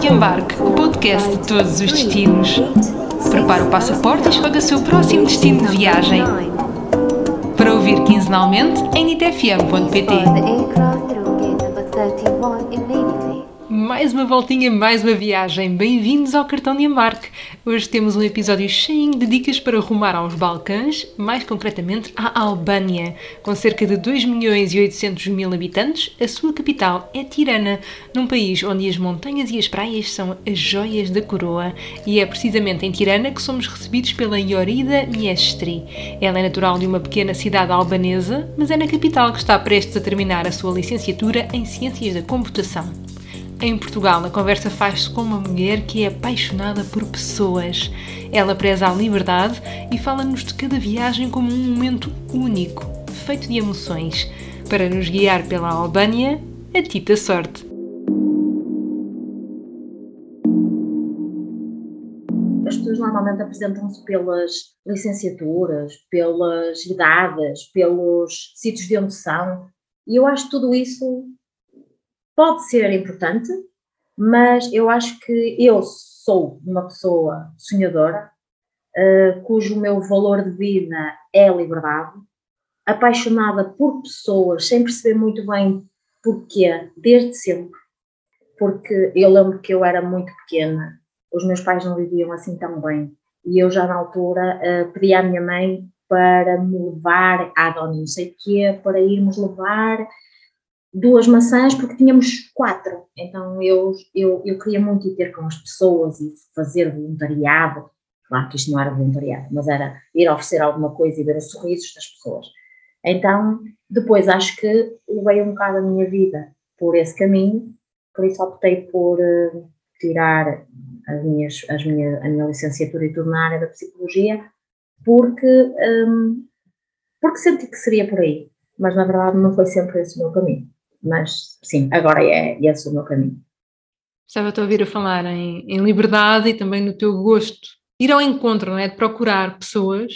de Embarque, o podcast de todos os destinos. Prepare o passaporte e escolha o seu próximo destino de viagem. Para ouvir quinzenalmente em nitfm.pt. Mais uma voltinha, mais uma viagem. Bem-vindos ao Cartão de Embarque. Hoje temos um episódio cheio de dicas para rumar aos Balcãs, mais concretamente à Albânia. Com cerca de 2 milhões e 800 mil habitantes, a sua capital é Tirana, num país onde as montanhas e as praias são as joias da coroa. E é precisamente em Tirana que somos recebidos pela Iorida Miestri. Ela é natural de uma pequena cidade albanesa, mas é na capital que está prestes a terminar a sua licenciatura em Ciências da Computação. Em Portugal, a conversa faz-se com uma mulher que é apaixonada por pessoas. Ela preza a liberdade e fala-nos de cada viagem como um momento único, feito de emoções. Para nos guiar pela Albânia, a Tita Sorte. As pessoas normalmente apresentam-se pelas licenciaturas, pelas idades, pelos sítios de onde são, e eu acho tudo isso pode ser importante, mas eu acho que eu sou uma pessoa sonhadora, uh, cujo meu valor de vida é a liberdade, apaixonada por pessoas, sem perceber muito bem porquê, desde sempre. Porque eu lembro que eu era muito pequena, os meus pais não viviam assim tão bem, e eu já na altura uh, pedi à minha mãe para me levar à dona não sei o quê, para irmos levar duas maçãs porque tínhamos quatro. Então eu, eu, eu queria muito ir ter com as pessoas e fazer voluntariado. Claro que isto não era voluntariado, mas era ir oferecer alguma coisa e ver os sorrisos das pessoas. Então, depois acho que levei um bocado a minha vida por esse caminho, por isso optei por uh, tirar as minhas, as minha, a minha licenciatura e tudo na área da psicologia, porque, um, porque senti que seria por aí, mas na verdade não foi sempre esse o meu caminho mas sim, agora é esse o meu caminho. Estava a ouvir a falar em, em, liberdade e também no teu gosto, ir ao encontro, não é? De procurar pessoas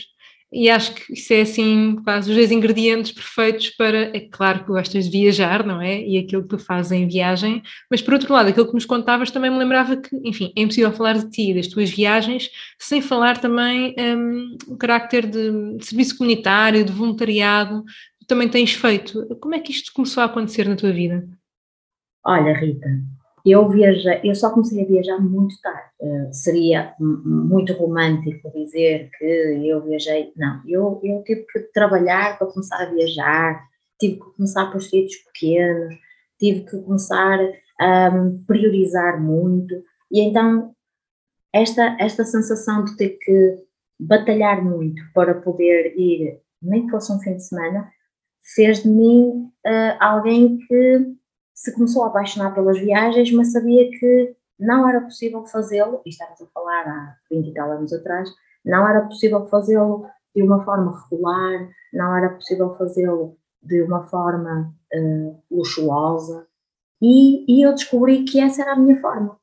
e acho que isso é assim quase os dois ingredientes perfeitos para, é claro que gostas de viajar, não é? E aquilo que tu fazes em viagem, mas por outro lado, aquilo que nos contavas também me lembrava que, enfim, é impossível falar de ti, das tuas viagens, sem falar também um, o carácter de serviço comunitário, de voluntariado, também tens feito. Como é que isto começou a acontecer na tua vida? Olha, Rita, eu viajei, eu só comecei a viajar muito tarde. Uh, seria muito romântico dizer que eu viajei. Não, eu, eu tive que trabalhar para começar a viajar, tive que começar por sítios pequenos, tive que começar a um, priorizar muito. E então, esta, esta sensação de ter que batalhar muito para poder ir, nem que fosse um fim de semana, fez de mim uh, alguém que se começou a apaixonar pelas viagens, mas sabia que não era possível fazê-lo, e estamos a falar há 20 e tal anos atrás, não era possível fazê-lo de uma forma regular, não era possível fazê-lo de uma forma uh, luxuosa, e, e eu descobri que essa era a minha forma,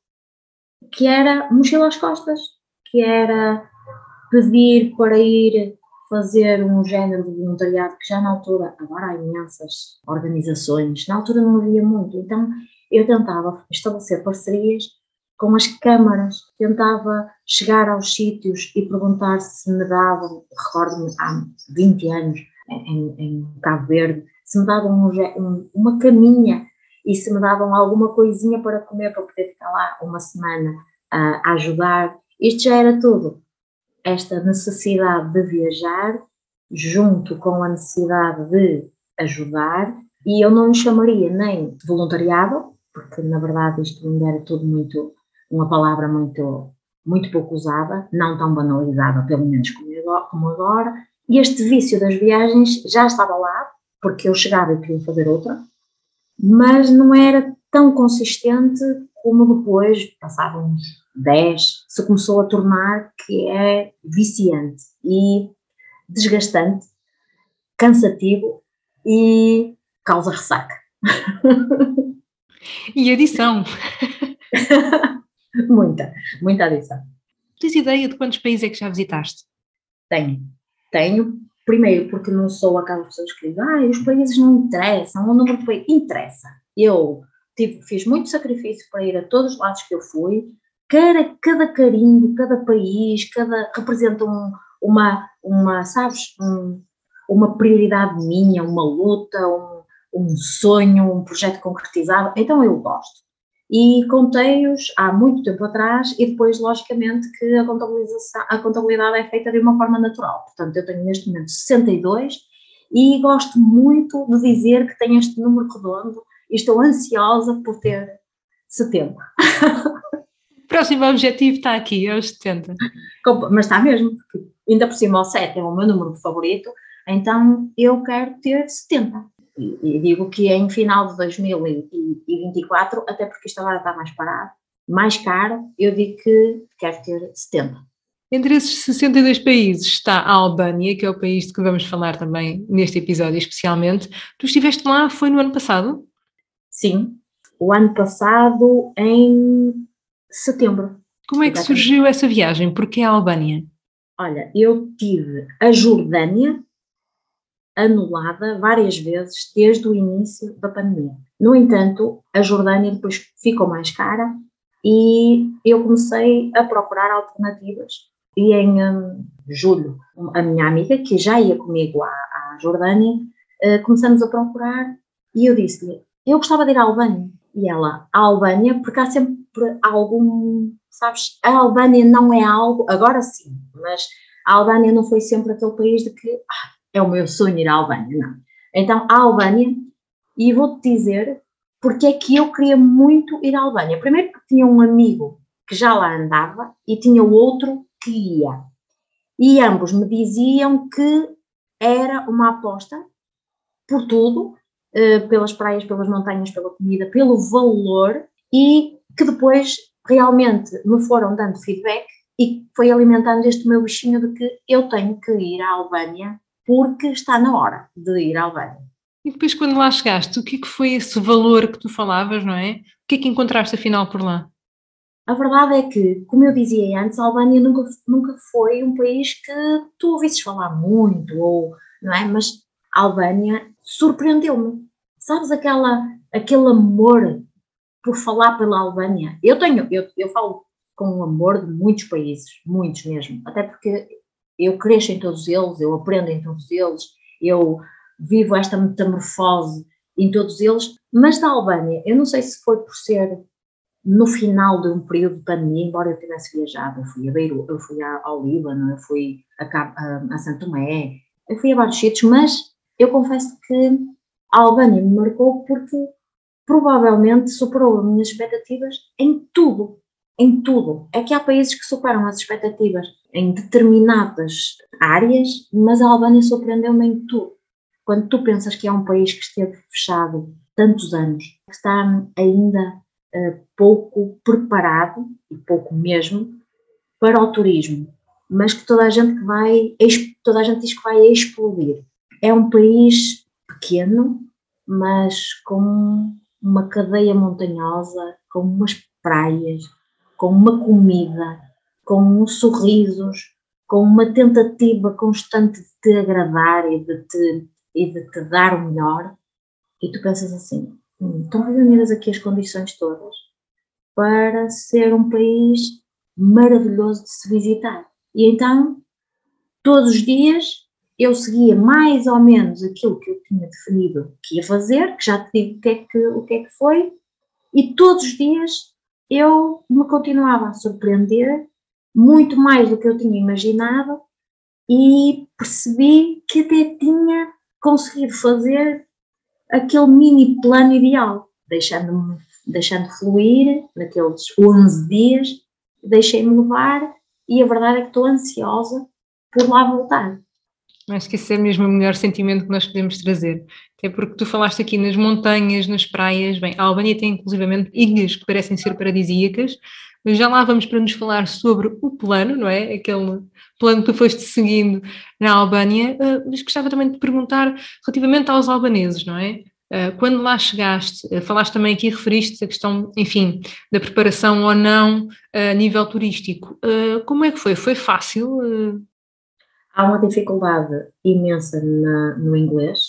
que era mochila às costas, que era pedir para ir fazer um género de voluntariado que já na altura, agora há imensas organizações, na altura não havia muito, então eu tentava estabelecer parcerias com as câmaras, tentava chegar aos sítios e perguntar se me davam, recordo-me há 20 anos, em, em Cabo Verde, se me davam um, um, uma caminha e se me davam alguma coisinha para comer para poder ficar lá uma semana uh, a ajudar. Isto já era tudo esta necessidade de viajar junto com a necessidade de ajudar, e eu não chamaria nem voluntariado, porque na verdade isto ainda era tudo muito, uma palavra muito, muito pouco usada, não tão banalizada, pelo menos como agora, e este vício das viagens já estava lá, porque eu chegava e queria fazer outra, mas não era tão consistente como depois, passavam 10, se começou a tornar que é viciante e desgastante, cansativo e causa ressaca. E adição. muita, muita adição. Tens ideia de quantos países é que já visitaste? Tenho. Tenho, primeiro porque não sou aquelas pessoas que dizem, ah, os países não interessam, o número de países interessa. Eu tive, fiz muito sacrifício para ir a todos os lados que eu fui, cada, cada carimbo, cada país, cada representa um, uma, uma, sabes, um, uma prioridade minha, uma luta, um, um sonho, um projeto concretizado, então eu gosto. E contei-os há muito tempo atrás e depois, logicamente, que a, contabilização, a contabilidade é feita de uma forma natural. Portanto, eu tenho neste momento 62 e gosto muito de dizer que tenho este número redondo e estou ansiosa por ter 70. O próximo objetivo está aqui, é os 70. Mas está mesmo, porque ainda por cima o 7 é o meu número favorito, então eu quero ter 70. E, e digo que em final de 2024, até porque isto agora está mais parado, mais caro, eu digo que quero ter 70. Entre esses 62 países está a Albânia, que é o país de que vamos falar também neste episódio especialmente. Tu estiveste lá, foi no ano passado? Sim, o ano passado em setembro. Como é que surgiu essa viagem? Porquê a Albânia? Olha, eu tive a Jordânia anulada várias vezes desde o início da pandemia. No entanto, a Jordânia depois ficou mais cara e eu comecei a procurar alternativas. E em um, julho, a minha amiga, que já ia comigo à, à Jordânia, uh, começamos a procurar e eu disse-lhe: Eu gostava de ir à Albânia. E ela, a Albânia, porque há sempre algum, sabes, a Albânia não é algo, agora sim, mas a Albânia não foi sempre aquele país de que ah, é o meu sonho ir à Albânia, não. Então, a Albânia, e vou-te dizer porque é que eu queria muito ir à Albânia. Primeiro porque tinha um amigo que já lá andava e tinha outro que ia. E ambos me diziam que era uma aposta por tudo, eh, pelas praias, pelas montanhas, pela comida, pelo valor e que depois realmente me foram dando feedback e foi alimentando este meu bichinho de que eu tenho que ir à Albânia porque está na hora de ir à Albânia. E depois quando lá chegaste, o que é que foi esse valor que tu falavas, não é? O que é que encontraste afinal por lá? A verdade é que, como eu dizia antes, a Albânia nunca, nunca foi um país que tu ouvisses falar muito, ou, não é? Mas a Albânia surpreendeu-me. Sabes aquela, aquele amor por falar pela Albânia? Eu tenho, eu, eu falo com o amor de muitos países, muitos mesmo, até porque eu cresço em todos eles, eu aprendo em todos eles, eu vivo esta metamorfose em todos eles, mas da Albânia, eu não sei se foi por ser no final de um período de pandemia, embora eu tivesse viajado, eu fui a Beirut, eu fui ao Líbano, eu fui a, a, a Santo Tomé, eu fui a vários sítios, mas eu confesso que a Albânia me marcou porque provavelmente superou as minhas expectativas em tudo, em tudo. É que há países que superam as expectativas em determinadas áreas, mas a Albânia surpreendeu-me em tudo. Quando tu pensas que é um país que esteve fechado tantos anos, que está ainda uh, pouco preparado, e pouco mesmo, para o turismo, mas que toda a gente que vai, toda a gente diz que vai explodir. É um país pequeno, mas com uma cadeia montanhosa, com umas praias, com uma comida, com uns sorrisos, com uma tentativa constante de te agradar e de te, e de te dar o melhor, e tu pensas assim, hum, estão reunidas aqui as condições todas para ser um país maravilhoso de se visitar. E então, todos os dias, eu seguia mais ou menos aquilo que eu tinha definido que ia fazer, que já te digo o que é que, o que, é que foi, e todos os dias eu me continuava a surpreender muito mais do que eu tinha imaginado e percebi que até tinha conseguido fazer aquele mini plano ideal, deixando-me deixando fluir naqueles 11 dias, deixei-me levar e a verdade é que estou ansiosa por lá voltar. Acho que esse é mesmo o melhor sentimento que nós podemos trazer. Até porque tu falaste aqui nas montanhas, nas praias. Bem, a Albânia tem inclusivamente ilhas que parecem ser paradisíacas, mas já lá vamos para nos falar sobre o plano, não é? Aquele plano que tu foste seguindo na Albânia. Ah, mas gostava também de perguntar relativamente aos albaneses, não é? Ah, quando lá chegaste, ah, falaste também aqui, referiste a questão, enfim, da preparação ou não a nível turístico. Como é que foi? Foi fácil? Há uma dificuldade imensa na, no inglês,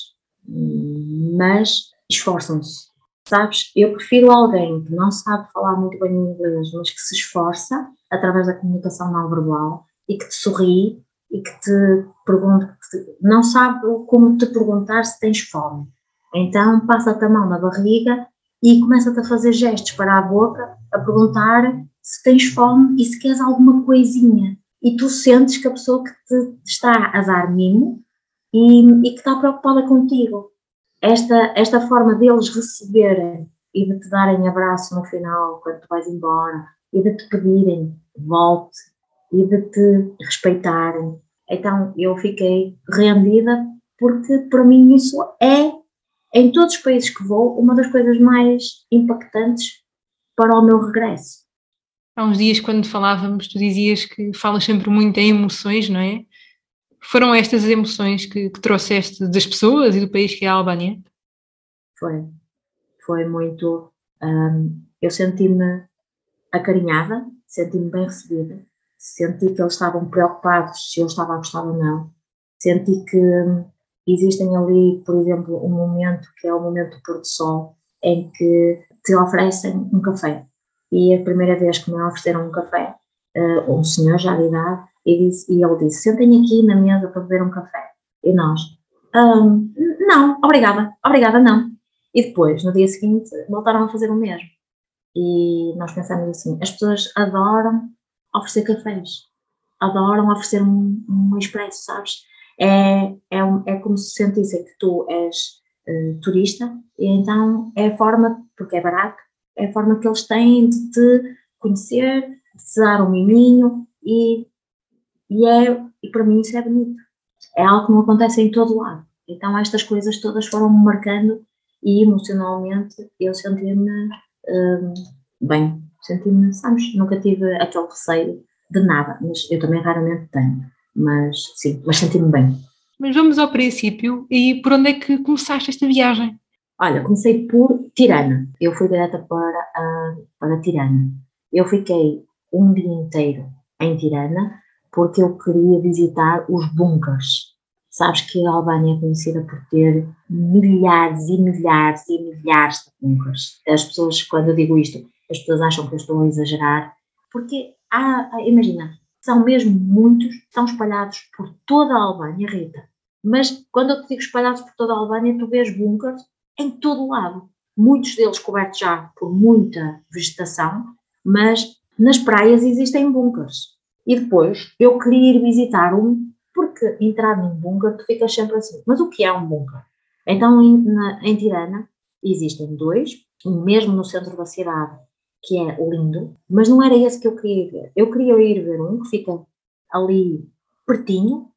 mas esforçam-se. Sabes, eu prefiro alguém que não sabe falar muito bem inglês, mas que se esforça através da comunicação não verbal e que te sorri e que te pergunta, que te, não sabe como te perguntar se tens fome. Então passa-te a mão na barriga e começa-te a fazer gestos para a boca, a perguntar se tens fome e se queres alguma coisinha. E tu sentes que a pessoa que te está a dar mimo e, e que está preocupada contigo. Esta, esta forma deles receberem e de te darem abraço no final, quando tu vais embora, e de te pedirem volte, e de te respeitarem. Então eu fiquei rendida porque para mim isso é, em todos os países que vou, uma das coisas mais impactantes para o meu regresso. Há uns dias, quando falávamos, tu dizias que falas sempre muito em emoções, não é? Foram estas as emoções que, que trouxeste das pessoas e do país que é a Albânia? Foi. Foi muito. Um, eu senti-me acarinhada, senti-me bem recebida, senti que eles estavam preocupados se eu estava a gostar ou não, senti que existem ali, por exemplo, um momento que é o momento do pôr do sol, em que te oferecem um café. E a primeira vez que me ofereceram um café, uh, um senhor já de idade, e, disse, e ele disse: Sentem aqui na mesa para beber um café. E nós: um, Não, obrigada, obrigada, não. E depois, no dia seguinte, voltaram a fazer o mesmo. E nós pensamos assim: as pessoas adoram oferecer cafés, adoram oferecer um, um expresso, sabes? É, é, é como se sentissem que tu és uh, turista, e então é a forma, porque é barato, é a forma que eles têm de te conhecer, de te dar um miminho e, e, é, e para mim isso é bonito. É algo que não acontece em todo lado. Então estas coisas todas foram me marcando e emocionalmente eu senti-me um, bem, senti-me, sabes, nunca tive aquele receio de nada, mas eu também raramente tenho, mas sim, mas senti-me bem. Mas vamos ao princípio e por onde é que começaste esta viagem? Olha, comecei por Tirana, eu fui direta para, para Tirana. Eu fiquei um dia inteiro em Tirana porque eu queria visitar os bunkers Sabes que a Albânia é conhecida por ter milhares e milhares e milhares de bunkers. As pessoas, quando eu digo isto, as pessoas acham que eu estou a exagerar, porque há, imagina, são mesmo muitos, estão espalhados por toda a Albânia, Rita. Mas quando eu te digo espalhados por toda a Albânia, tu vês bunkers em todo o lado. Muitos deles cobertos já por muita vegetação, mas nas praias existem bunkers. E depois eu queria ir visitar um porque entrar num bunker tu ficas sempre assim, mas o que é um bunker? Então em, na, em Tirana existem dois, um mesmo no centro da cidade, que é lindo, mas não era esse que eu queria ver. Eu queria ir ver um que fica ali pertinho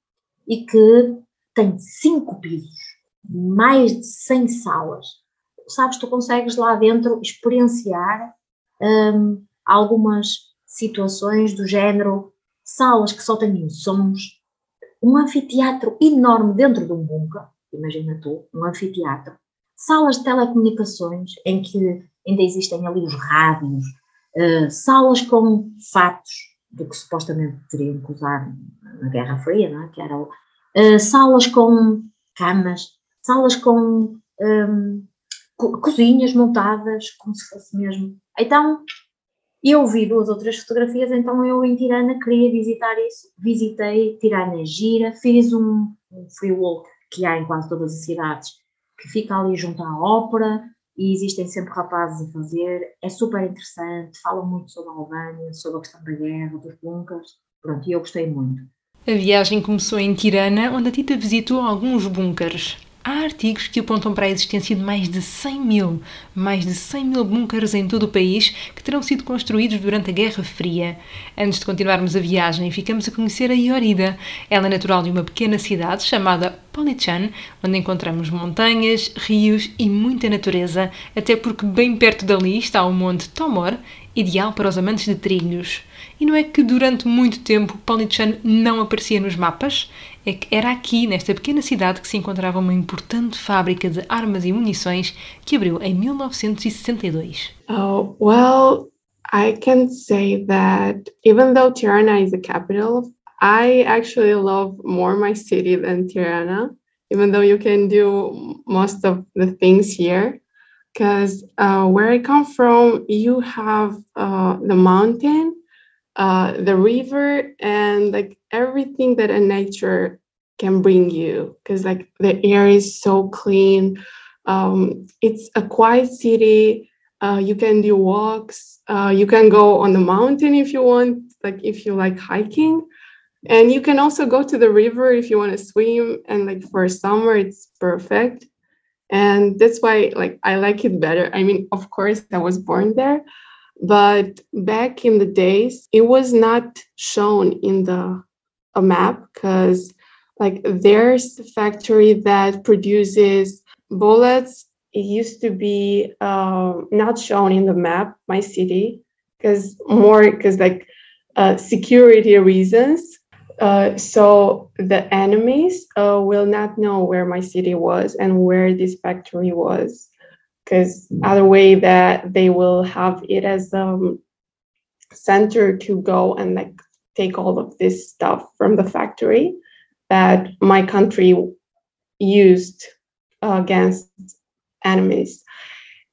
e que tem cinco pisos, mais de 100 salas. Sabes, tu consegues lá dentro experienciar hum, algumas situações do género salas que só têm sons, um anfiteatro enorme dentro de um bunker, imagina tu, um anfiteatro, salas de telecomunicações em que ainda existem ali os rádios, uh, salas com fatos do que supostamente teriam que usar na Guerra Fria, não é? que eram uh, salas com camas, salas com um, co cozinhas montadas, como se fosse mesmo. Então, eu vi duas ou três fotografias, então eu em Tirana queria visitar isso. Visitei Tirana Gira, fiz um, um free walk que há em quase todas as cidades, que fica ali junto à ópera e existem sempre rapazes a fazer. É super interessante, falam muito sobre a Albânia, sobre a questão da guerra, dos bunkers. Pronto, e eu gostei muito. A viagem começou em Tirana, onde a Tita visitou alguns bunkers. Há artigos que apontam para a existência de mais de 100 mil, mais de 100 mil bunkers em todo o país que terão sido construídos durante a Guerra Fria. Antes de continuarmos a viagem, ficamos a conhecer a Iorida. Ela é natural de uma pequena cidade chamada Polichan, onde encontramos montanhas, rios e muita natureza, até porque bem perto dali está o Monte Tomor, ideal para os amantes de trilhos. E não é que durante muito tempo Polichan não aparecia nos mapas? É que era aqui, nesta pequena cidade, que se encontrava uma importante fábrica de armas e munições que abriu em 1962. Oh, well, I can say that even though Tirana is the capital, I actually love more my city than Tirana, even though you can do most of the things here. because uh, where I come from, you have uh, the mountain, uh, the river, and like everything that a nature can bring you. Because like the air is so clean. Um, it's a quiet city. Uh, you can do walks. Uh, you can go on the mountain if you want, like if you like hiking. And you can also go to the river if you want to swim. And like for summer, it's perfect and that's why like i like it better i mean of course i was born there but back in the days it was not shown in the a map because like there's a factory that produces bullets. It used to be uh, not shown in the map my city because more because like uh, security reasons. Uh, so the enemies uh, will not know where my city was and where this factory was because other way that they will have it as a um, center to go and like take all of this stuff from the factory that my country used uh, against enemies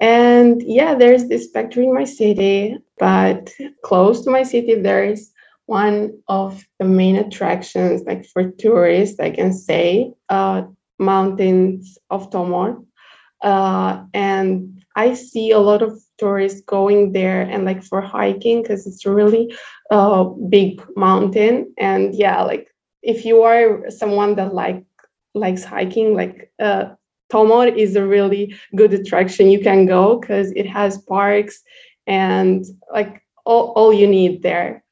and yeah there's this factory in my city but close to my city there is one of the main attractions, like for tourists, I can say, uh, mountains of Tomor. Uh, and I see a lot of tourists going there and like for hiking because it's a really uh, big mountain. And yeah, like if you are someone that like likes hiking, like uh, Tomor is a really good attraction. You can go because it has parks and like all, all you need there.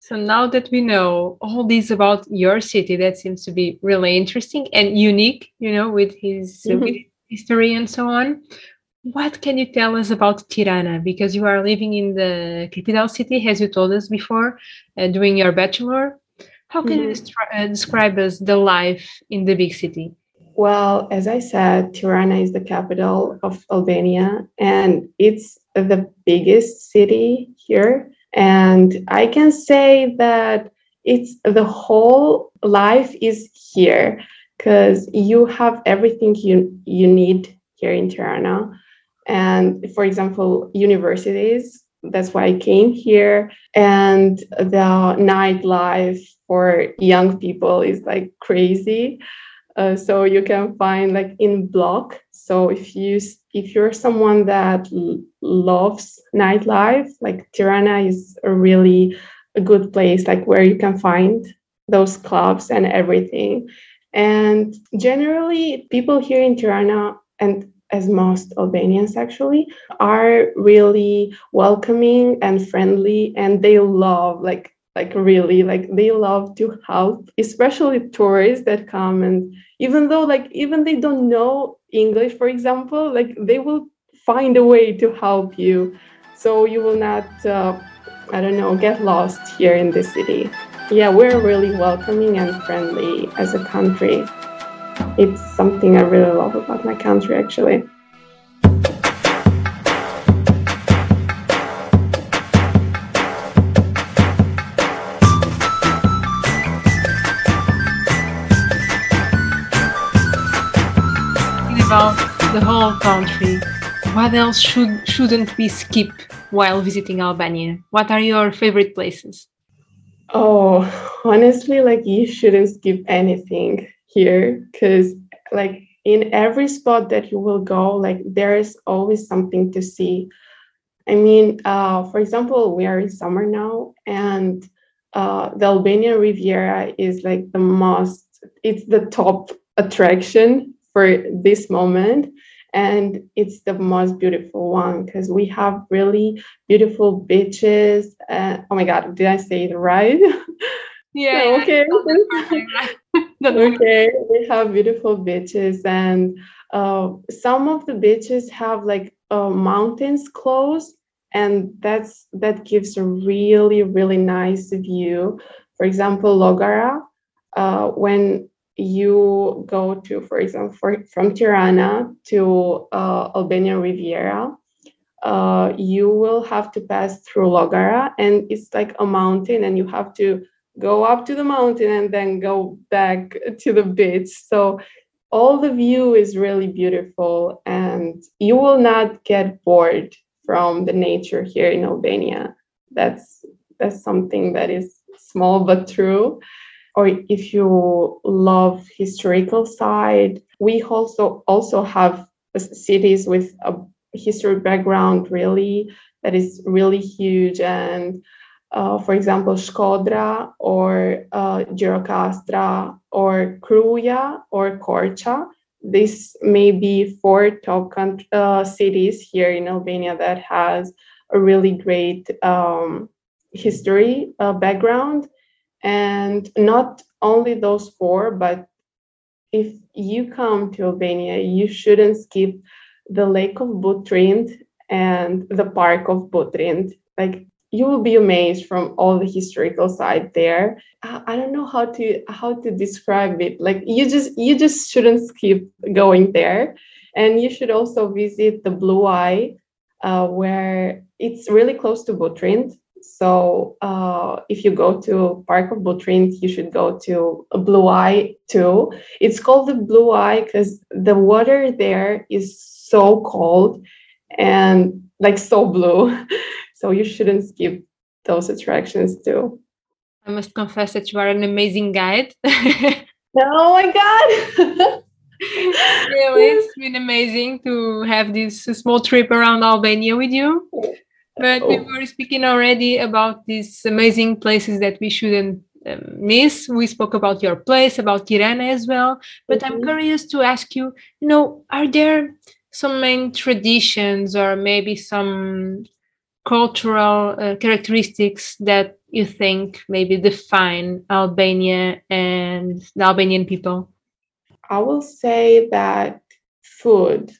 So now that we know all this about your city, that seems to be really interesting and unique, you know, with his, mm-hmm. with history and so on. What can you tell us about Tirana? Because you are living in the capital city, as you told us before, uh, doing your bachelor. How can mm-hmm. you uh, describe us the life in the big city? Well, as I said, Tirana is the capital of Albania, and it's the biggest city here and I can say that it's the whole life is here because you have everything you, you need here in Tirana. And for example, universities, that's why I came here. And the nightlife for young people is like crazy. Uh, so you can find like in block. So if you if you're someone that loves nightlife, like Tirana is a really a good place, like where you can find those clubs and everything. And generally, people here in Tirana, and as most Albanians actually, are really welcoming and friendly, and they love like like really like they love to help especially tourists that come. And even though like even they don't know english for example like they will find a way to help you. So you will not uh, i don't know get lost here in the city yeah we're really welcoming and friendly as a country it's something i really love about my country actually about the whole country, what else should shouldn't we skip while visiting Albania? What are your favorite places? Oh, honestly, like you shouldn't skip anything here because like in every spot that you will go, like there is always something to see. I mean, uh, for example, we are in summer now, and uh, the Albanian Riviera is like the most, it's the top attraction for this moment and it's the most beautiful one because we have really beautiful beaches uh, oh my god did i say it right? Yeah okay. okay we have beautiful beaches and uh, some of the beaches have like uh, mountains close and that's that gives a really really nice view. For example logara uh, when you go to, for example, for, from Tirana to uh, Riviera, uh, you will have to pass through Logara, and it's like a mountain, and you have to go up to the mountain and then go back to the beach. So all the view is really beautiful, and and you will not get bored from the nature here in Albania. That's that's something that is small but true. Or if you love historical side, we also also have cities with a history background really that is really huge and uh, for example, Shkodra or uh, Girocastra or Kruja or Korcha. This may be four top uh, cities here in Albania that has a really great um, history uh, background. And not only those four, but if you come to Albania, you shouldn't skip the Lake of Butrind and the Park of Butrind. Like you will be amazed from all the historical side there i don't know how to how to describe it like you just you just shouldn't skip going there and you should also visit the blue eye uh, where it's really close to Butrind. So uh, if you go to Park of Butrind, you should go to Blue Eye too. It's called the Blue Eye because the water there is so cold and like so blue. So you shouldn't skip those attractions too. I must confess that you are an amazing guide. oh my God. really, it's been amazing to have this small trip around Albania with you. But we oh. were speaking already about these amazing places that we shouldn't um, miss. We spoke about your place, about Tirana as well. But mm -hmm. I'm mm-hmm. curious to ask you, you know, are there some main traditions or maybe some cultural uh, characteristics that you think maybe define Albania and the Albanian people? I will say that food,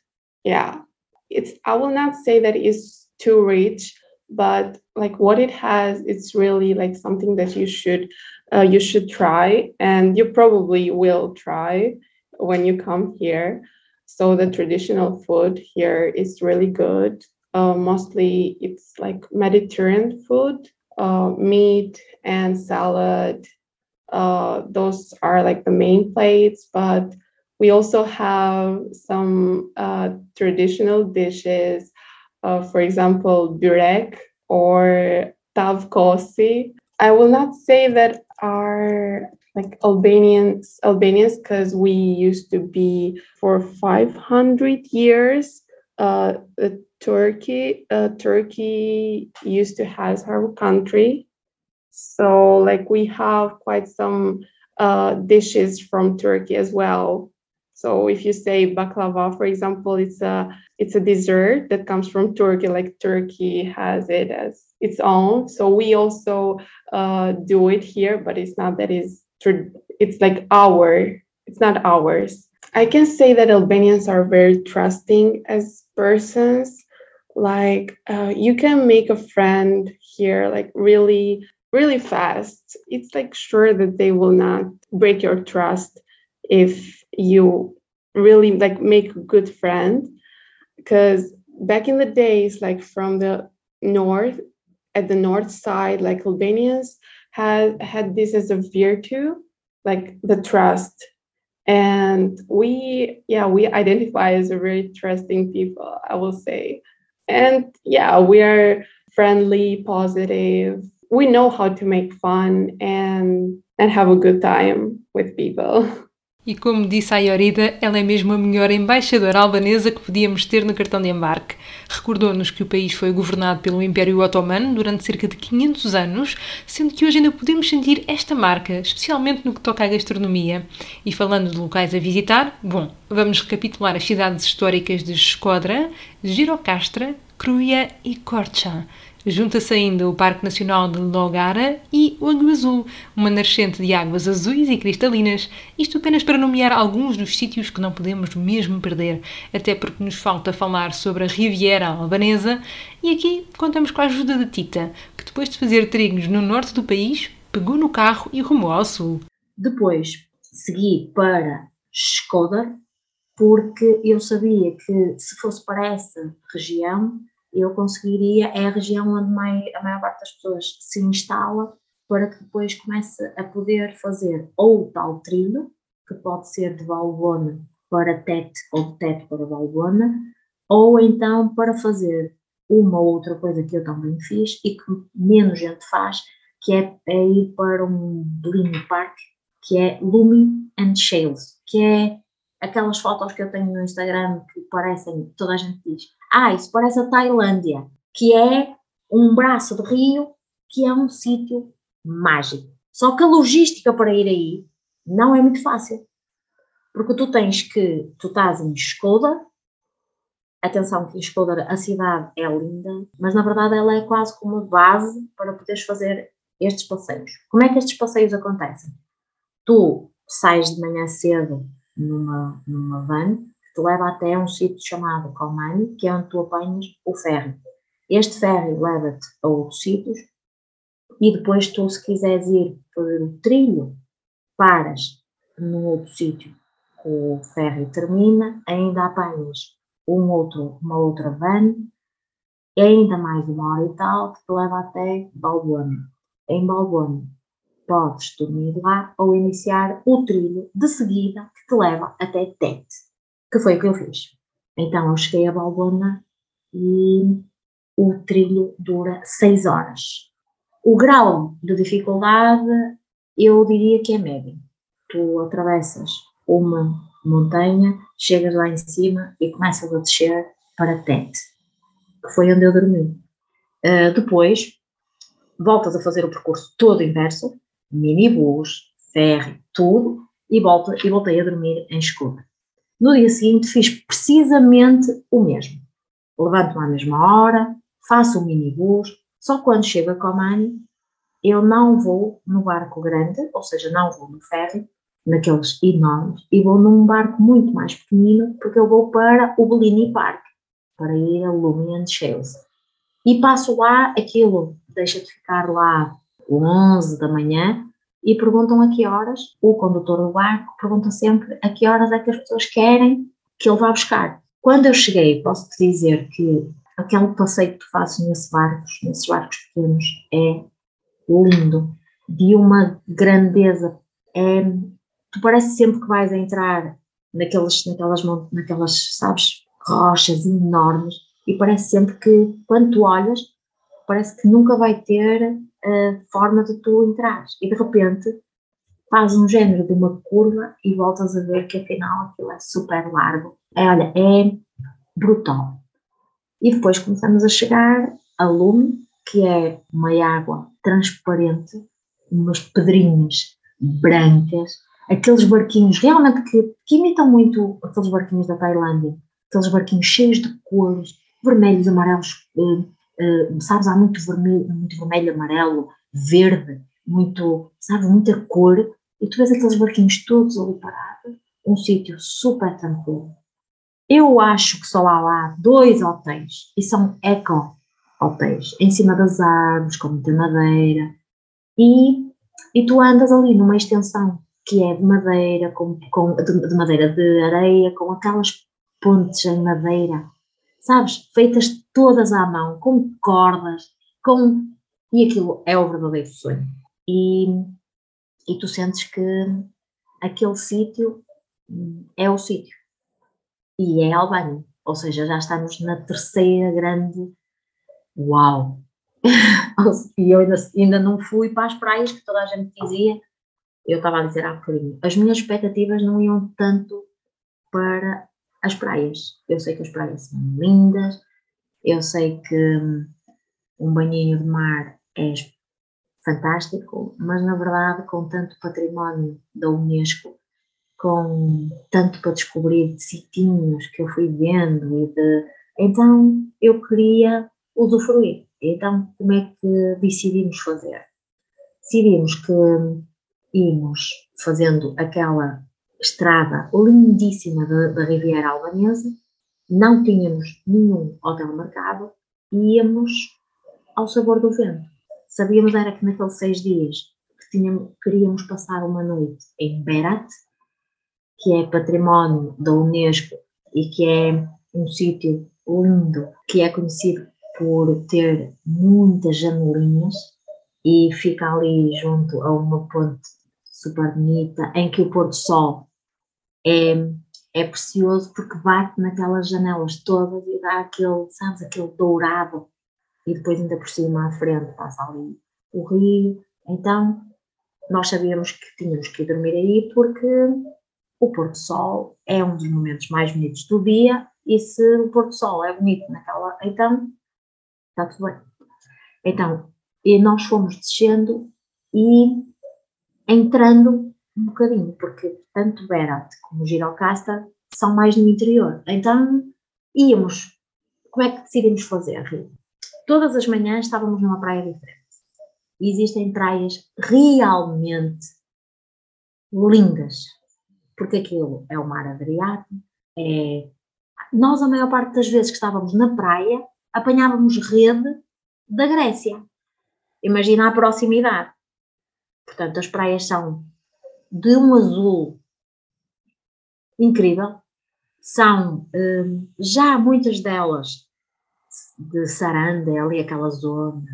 yeah, it's, I will not say that it's too rich, but like what it has, it's really like something that you should, uh, you should try and you probably will try when you come here. So the traditional food here is really good. Uh, mostly it's like Mediterranean food, uh, meat and salad. Uh, those are like the main plates, but we also have some uh, traditional dishes, uh, for example, burek or tavkosi. I will not say that are like Albanians, Albanians, because we used to be for 500 years uh, Turkey, uh, Turkey used to has our country. So like we have quite some uh, dishes from Turkey as well. So if you say baklava, for example, it's a it's a dessert that comes from Turkey. Like Turkey has it as its own. So we also uh, do it here, but it's not that is it's like our. It's not ours. I can say that Albanians are very trusting as persons like uh, you can make a friend here like really really fast it's like sure that they will not break your trust if you really like make a good friend because back in the days like from the north at the north side like albanians had had this as a virtue like the trust and we yeah we identify as a very trusting people i will say and yeah, we are friendly, positive. We know how to make fun and and have a good time with people. E como disse a Iorida, ela é mesmo a melhor embaixadora albanesa que podíamos ter no cartão de embarque. Recordou-nos que o país foi governado pelo Império Otomano durante cerca de 500 anos, sendo que hoje ainda podemos sentir esta marca, especialmente no que toca à gastronomia. E falando de locais a visitar, bom, vamos recapitular as cidades históricas de Shkodra, Girocastra, Kruja e Korcha. Junta-se ainda o Parque Nacional de Logara e o Lago Azul, uma nascente de águas azuis e cristalinas, isto apenas para nomear alguns dos sítios que não podemos mesmo perder, até porque nos falta falar sobre a Riviera Albanesa, e aqui contamos com a ajuda de Tita, que depois de fazer trilhos no norte do país, pegou no carro e rumou ao sul. Depois segui para Skoda, porque eu sabia que se fosse para essa região eu conseguiria, é a região onde mai, a maior parte das pessoas se instala para que depois comece a poder fazer ou tal trilho, que pode ser de Valbona para Tete ou de Tete para Valbona, ou então para fazer uma outra coisa que eu também fiz e que menos gente faz, que é, é ir para um Bling Park, que é Lumi and Shales, que é aquelas fotos que eu tenho no Instagram que parecem, toda a gente diz, ah, isso parece a Tailândia, que é um braço de rio, que é um sítio mágico. Só que a logística para ir aí não é muito fácil. Porque tu tens que, tu estás em Skoda, atenção que Skoda, a cidade é linda, mas na verdade ela é quase como base para poderes fazer estes passeios. Como é que estes passeios acontecem? Tu sais de manhã cedo numa, numa van leva até um sítio chamado Calmani, que é onde tu apanhas o ferry. Este ferry leva-te a outros sítios e depois tu, se quiseres ir por o trilho, paras num outro sítio o ferry termina, ainda apanhas um outro, uma outra van, ainda mais uma hora e tal, que te leva até Balbona. Em Balbona podes dormir lá ou iniciar o trilho de seguida que te leva até Tete, que foi o que eu fiz. Então eu cheguei a Balbona e o trilho dura 6 horas. O grau de dificuldade eu diria que é médio. Tu atravessas uma montanha, chegas lá em cima e começas a descer para Tete, que foi onde eu dormi. Uh, depois voltas a fazer o percurso todo inverso, minibus, ferry, tudo, e, volta, e voltei a dormir em escura. No dia seguinte fiz precisamente o mesmo. Levanto-me à mesma hora, faço o minibus, só quando chego a Comani eu não vou no barco grande, ou seja, não vou no ferry, naqueles enormes, e vou num barco muito mais pequenino, porque eu vou para o Bellini Park, para ir a Lumion Shales. E passo lá, aquilo deixa de ficar lá 11 da manhã e perguntam a que horas, o condutor do barco pergunta sempre a que horas é que as pessoas querem que ele vá buscar. Quando eu cheguei, posso te dizer que aquele passeio que tu fazes nesses barcos, nesses barcos pequenos, é lindo, de uma grandeza. É, tu parece sempre que vais entrar naquelas, naquelas, naquelas, sabes, rochas enormes e parece sempre que quando tu olhas, parece que nunca vai ter a forma de tu entrares e de repente faz um género de uma curva e voltas a ver que afinal aquilo é super largo. É, olha, é brutal. E depois começamos a chegar a Lume, que é uma água transparente, umas pedrinhas brancas, aqueles barquinhos realmente que, que imitam muito aqueles barquinhos da Tailândia, aqueles barquinhos cheios de cores, vermelhos, amarelos, eh, sabes, há muito vermelho, muito vermelho, amarelo, verde, muito, sabe, muita cor, e tu vês aqueles barquinhos todos ali parados, um sítio super tranquilo. Eu acho que só há lá dois hotéis, e são eco hotéis, em cima das árvores, com muita madeira, e, e tu andas ali numa extensão que é de madeira, com, com, de, de madeira de areia, com aquelas pontes em madeira, sabes, feitas todas à mão, com cordas, com... E aquilo é o verdadeiro sonho. E, e tu sentes que aquele sítio é o sítio. E é Albânia. Ou seja, já estamos na terceira grande uau! e eu ainda, ainda não fui para as praias que toda a gente dizia. Eu estava a dizer há bocadinho, as minhas expectativas não iam tanto para as praias. Eu sei que as praias são lindas, eu sei que hum, um banhinho de mar é fantástico, mas na verdade, com tanto património da Unesco, com tanto para descobrir de sitinhos que eu fui vendo e de. Então eu queria usufruir. Então, como é que decidimos fazer? Decidimos que íamos fazendo aquela estrada lindíssima da, Riviera Albanesa, não tínhamos nenhum hotel marcado, íamos ao sabor do vento. Sabíamos era que naqueles seis dias que tínhamos, queríamos passar uma noite em Berat, que é património da Unesco e que é um sítio lindo, que é conhecido por ter muitas janelinhas e fica ali junto a uma ponte super bonita em que o pôr do sol é, é precioso porque bate naquelas janelas todas e dá aquele, sabes, aquele dourado. E depois ainda por cima à frente passa ali o rio. Então, nós sabíamos que tínhamos que ir dormir aí porque o pôr do sol é um dos momentos mais bonitos do dia e se o pôr do sol é bonito naquela, então está tudo bem. Então, e nós fomos descendo e entrando um bocadinho, porque tanto Berat como Girocasta são mais no interior. Então, íamos. Como é que decidimos fazer? Todas as manhãs estávamos numa praia diferente. E existem praias realmente lindas, porque aquilo é o mar Adriático, é... Nós, a maior parte das vezes que estávamos na praia, apanhávamos rede da Grécia. Imagina a proximidade. Portanto, as praias são de um azul incrível. São hum, já muitas delas de Saranda, ali aquela zona,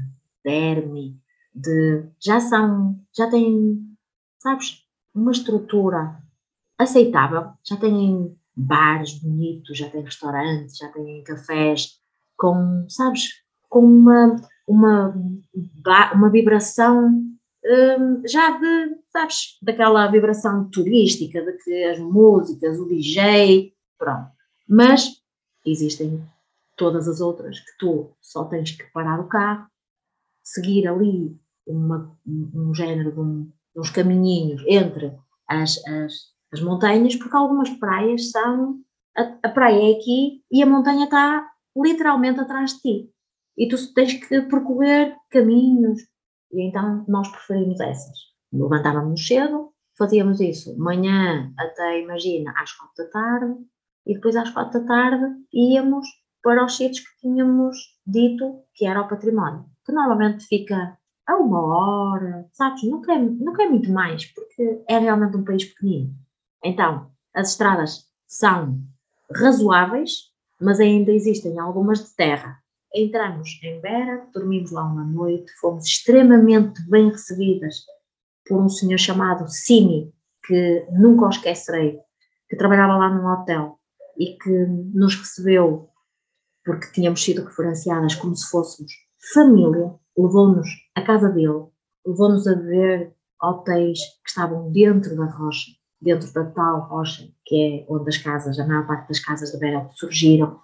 Dermi, de, já são, já têm, sabes, uma estrutura aceitável, já têm bares bonitos, já têm restaurantes, já têm cafés com, sabes, com uma, uma, uma vibração hum, já de, sabes, daquela vibração turística, de que as músicas, o DJ, pronto. Mas existem todas as outras que tu só tens que parar o carro, seguir ali uma, um género de, um, uns caminhinhos entre as, as, as montanhas, porque algumas praias são. A, a praia é aqui e a montanha está literalmente atrás de ti. E tu tens que percorrer caminhos. E então nós preferimos essas. Levantávamos cedo, fazíamos isso manhã até, imagina, às quatro da tarde, e depois às quatro da tarde íamos para os sítios que tínhamos dito que era o património, que normalmente fica a uma hora, sabes? Nunca é, nunca é muito mais, porque é realmente um país pequenino. Então, as estradas são razoáveis, mas ainda existem algumas de terra. Entramos em Beira, dormimos lá uma noite, fomos extremamente bem recebidas por um senhor chamado Simi, que nunca o esquecerei, que trabalhava lá num hotel e que nos recebeu porque tínhamos sido referenciadas como se fôssemos família, levou-nos à casa dele, levou-nos a ver hotéis que estavam dentro da rocha, dentro da tal rocha, que é onde as casas, a maior parte das casas da Beira surgiram,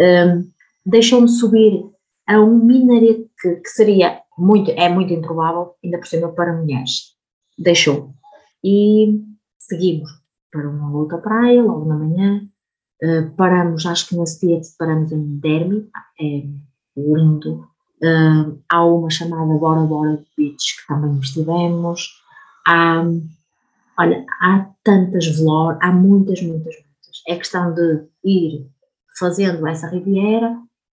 um, deixou-me subir a um minarete que, que, seria muito, é muito improvável, ainda por cima para mulheres. Deixou. E seguimos para uma outra praia, logo na manhã. Uh, paramos, acho que nesse dia paramos em Dermi, é lindo. Uh, há uma chamada Bora Bora Beach que também estivemos. Há, olha, há tantas vlogs, há muitas, muitas, muitas. É questão de ir fazendo essa riviera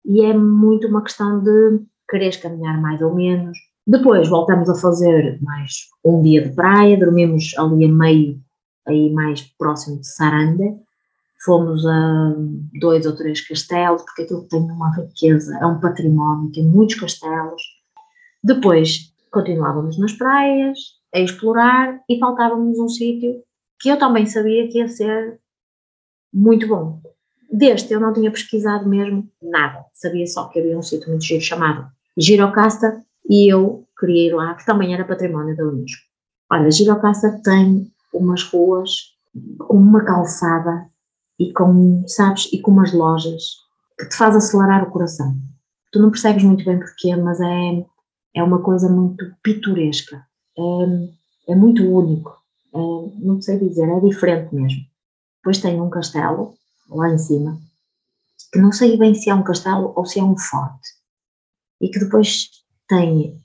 e é muito uma questão de quereres caminhar mais ou menos. Depois voltamos a fazer mais um dia de praia, dormimos ali a meio, aí mais próximo de Saranda, fomos a dois ou três castelos, porque aquilo tem uma riqueza, é um património, tem muitos castelos. Depois continuávamos nas praias, a explorar e faltávamos um sítio que eu também sabia que ia ser muito bom. Deste eu não tinha pesquisado mesmo nada, sabia só que havia um sítio muito giro chamado Girocasta e eu queria ir lá, que também era património da Unesco. Olha, Girocasta tem umas ruas com uma calçada e com, sabes, e com umas lojas que te faz acelerar o coração. Tu não percebes muito bem porquê, mas é, é uma coisa muito pitoresca, é, é muito único, é, não sei dizer, é diferente mesmo. Depois tem um castelo lá em cima, que não sei bem se é um castelo ou se é um forte, e que depois tem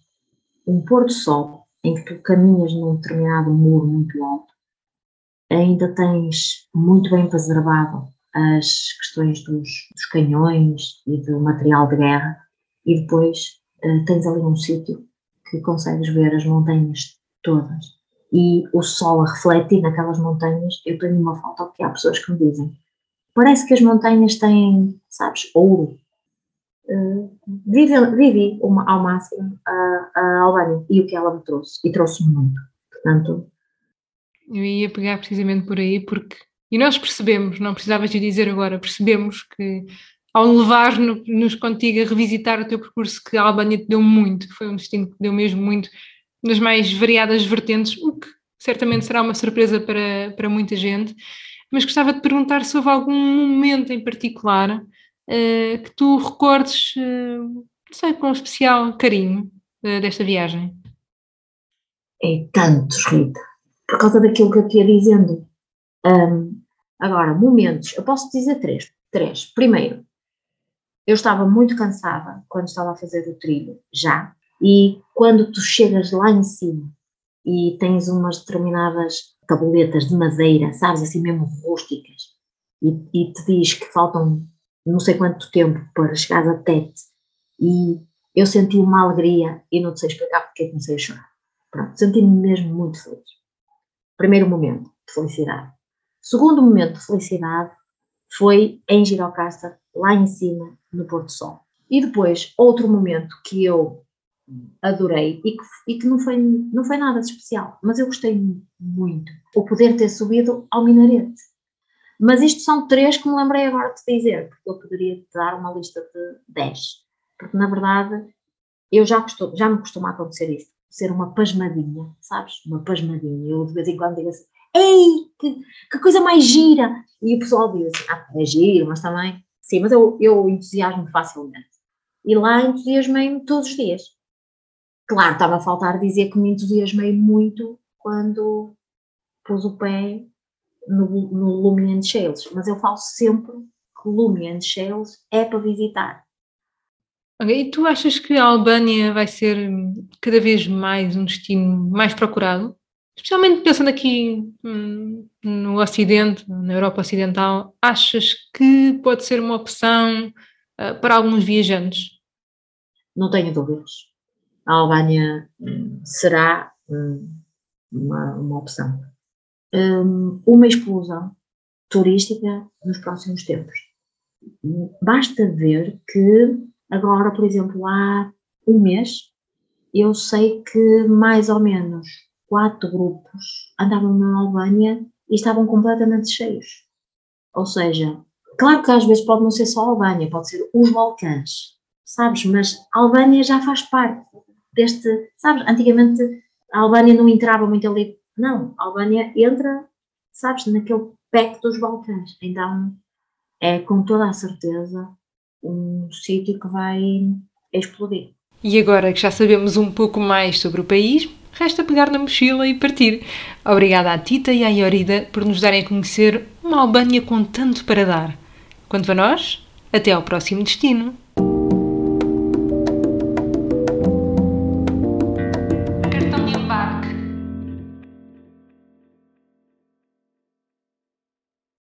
um pôr do sol em que tu caminhas num determinado muro muito alto, ainda tens muito bem preservado as questões dos, dos canhões e do material de guerra, e depois uh, tens ali um sítio que consegues ver as montanhas todas e o sol a refletir naquelas montanhas. Eu tenho uma foto que há pessoas que me dizem Parece que as montanhas têm, sabes, ouro. Uh, vivi, vivi uma, ao máximo a, a Albânia e o que ela me trouxe, e trouxe-me muito. Portanto. Eu ia pegar precisamente por aí porque E nós percebemos, não precisavas de dizer agora, percebemos que ao levar-nos contigo a revisitar o teu percurso, que a Albânia te deu muito, foi um destino que deu mesmo muito, nas mais variadas vertentes, o que certamente será uma surpresa para, para muita gente. Mas gostava de perguntar se houve algum momento em particular uh, que tu recordes, uh, não sei, com especial carinho uh, desta viagem. É tantos, Rita, por causa daquilo que eu te ia dizendo. Um, agora, momentos, eu posso dizer três. Três. Primeiro, eu estava muito cansada quando estava a fazer o trilho, já, e quando tu chegas lá em cima e tens umas determinadas tabuletas de madeira, sabes, assim mesmo rústicas, e, e te diz que faltam não sei quanto tempo para chegar a Tete, e eu senti uma alegria e não sei explicar porque comecei a chorar. Pronto, senti-me mesmo muito feliz. Primeiro momento de felicidade. Segundo momento de felicidade foi em Girocasta, lá em cima, no Porto Sol. E depois, outro momento que eu adorei e que, e que não, foi, não foi nada especial, mas eu gostei muito, o poder ter subido ao minarete. Mas isto são três que me lembrei agora de dizer, porque eu poderia te dar uma lista de dez. Porque, na verdade, eu já, costumo, já me costuma acontecer isso, ser uma pasmadinha, sabes? Uma pasmadinha. Eu de vez em quando digo assim, ei, que, que coisa mais gira! E o pessoal diz assim, ah, é giro, mas também Sim, mas eu, eu entusiasmo facilmente. E lá entusiasmei-me todos os dias. Claro, estava a faltar dizer que me entusiasmei muito quando pus o pé no, no Lumian Shales, mas eu falo sempre que Lumian Shales é para visitar. Okay. E tu achas que a Albânia vai ser cada vez mais um destino mais procurado? Especialmente pensando aqui hum, no Ocidente, na Europa Ocidental, achas que pode ser uma opção uh, para alguns viajantes? Não tenho dúvidas. A Albânia hum, será hum, uma, uma opção. Hum, uma explosão turística nos próximos tempos. Basta ver que agora, por exemplo, há um mês, eu sei que mais ou menos quatro grupos andavam na Albânia e estavam completamente cheios. Ou seja, claro que às vezes pode não ser só a Albânia, pode ser os Balcãs, sabes? Mas a Albânia já faz parte deste, sabes? Antigamente a Albânia não entrava muito ali. Não, a Albânia entra, sabes, naquele pack dos Balcãs. Então é com toda a certeza um sítio que vai explodir. E agora que já sabemos um pouco mais sobre o país, resta pegar na mochila e partir. Obrigada à Tita e à Iorida por nos darem a conhecer uma Albânia com tanto para dar. Quanto a nós, até ao próximo destino.